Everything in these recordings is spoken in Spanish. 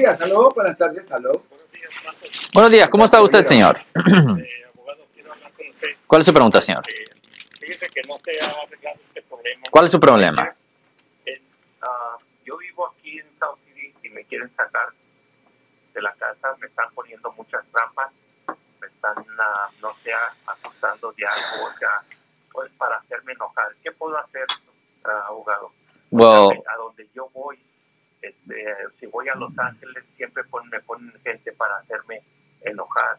días, salud, buenas tardes, salud. Buenos días, ¿cómo está usted, señor? Eh, abogado, quiero hablar con usted. ¿Cuál es su pregunta, señor? Eh, fíjese que no se ha arreglado este problema. ¿Cuál es su problema? Eh, ah, yo vivo aquí en South City y me quieren sacar de la casa. Me están poniendo muchas trampas. Me están, ah, no sé, acusando de algo, o sea, pues para hacerme enojar. ¿Qué puedo hacer, ah, abogado? Well, a donde yo voy, voy a Los Ángeles, siempre pon- me ponen gente para hacerme enojar.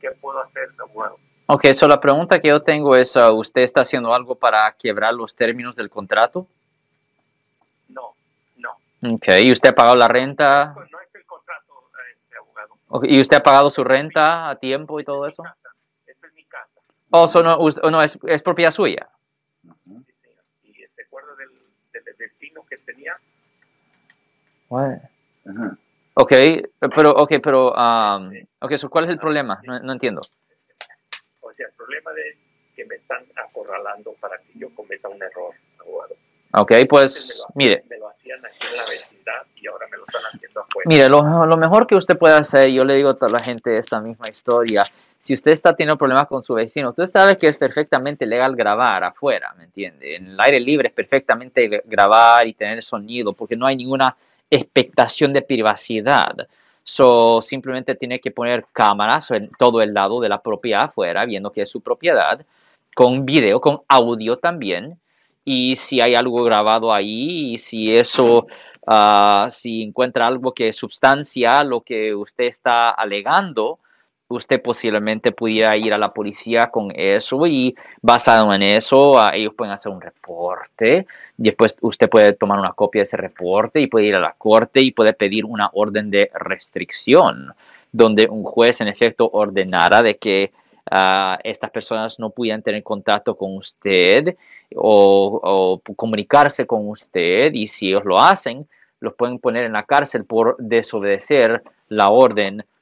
¿Qué puedo hacer, abogado? ok, so la pregunta que yo tengo es, uh, ¿usted está haciendo algo para quebrar los términos del contrato? No, no. Ok, ¿y usted ha pagado la renta? Pues no es el contrato, este, abogado. Ok, ¿Y usted ha pagado su renta a tiempo y todo eso? Esta es mi casa. Oh, so no, oh, no es, es propiedad suya. Ujú. Sí, señor. Y se acuerda del, del destino que tenía. Ajá. Ok, pero, ok, pero, um, ok, so ¿cuál es el problema? No, no entiendo. O sea, el problema de que me están acorralando para que yo cometa un error, abogado. Ok, pues, me lo, mire, me lo hacían aquí en la vecindad y ahora me lo están haciendo afuera. Mire, lo, lo mejor que usted puede hacer, yo le digo a toda la gente esta misma historia, si usted está teniendo problemas con su vecino, usted sabe que es perfectamente legal grabar afuera, ¿me entiende? En el aire libre es perfectamente grabar y tener sonido, porque no hay ninguna expectación de privacidad. So, simplemente tiene que poner cámaras en todo el lado de la propiedad afuera, viendo que es su propiedad, con video, con audio también, y si hay algo grabado ahí, y si eso Ah, si encuentra algo que substancia lo que usted está alegando, usted posiblemente pudiera ir a la policía con eso y basado en eso, ah, ellos pueden hacer un reporte. Después usted puede tomar una copia de ese reporte y puede ir a la corte y puede pedir una orden de restricción, donde un juez en efecto ordenara de que ah, estas personas no pudieran tener contacto con usted o, o comunicarse con usted y si ellos lo hacen, los pueden poner en la cárcel por desobedecer la orden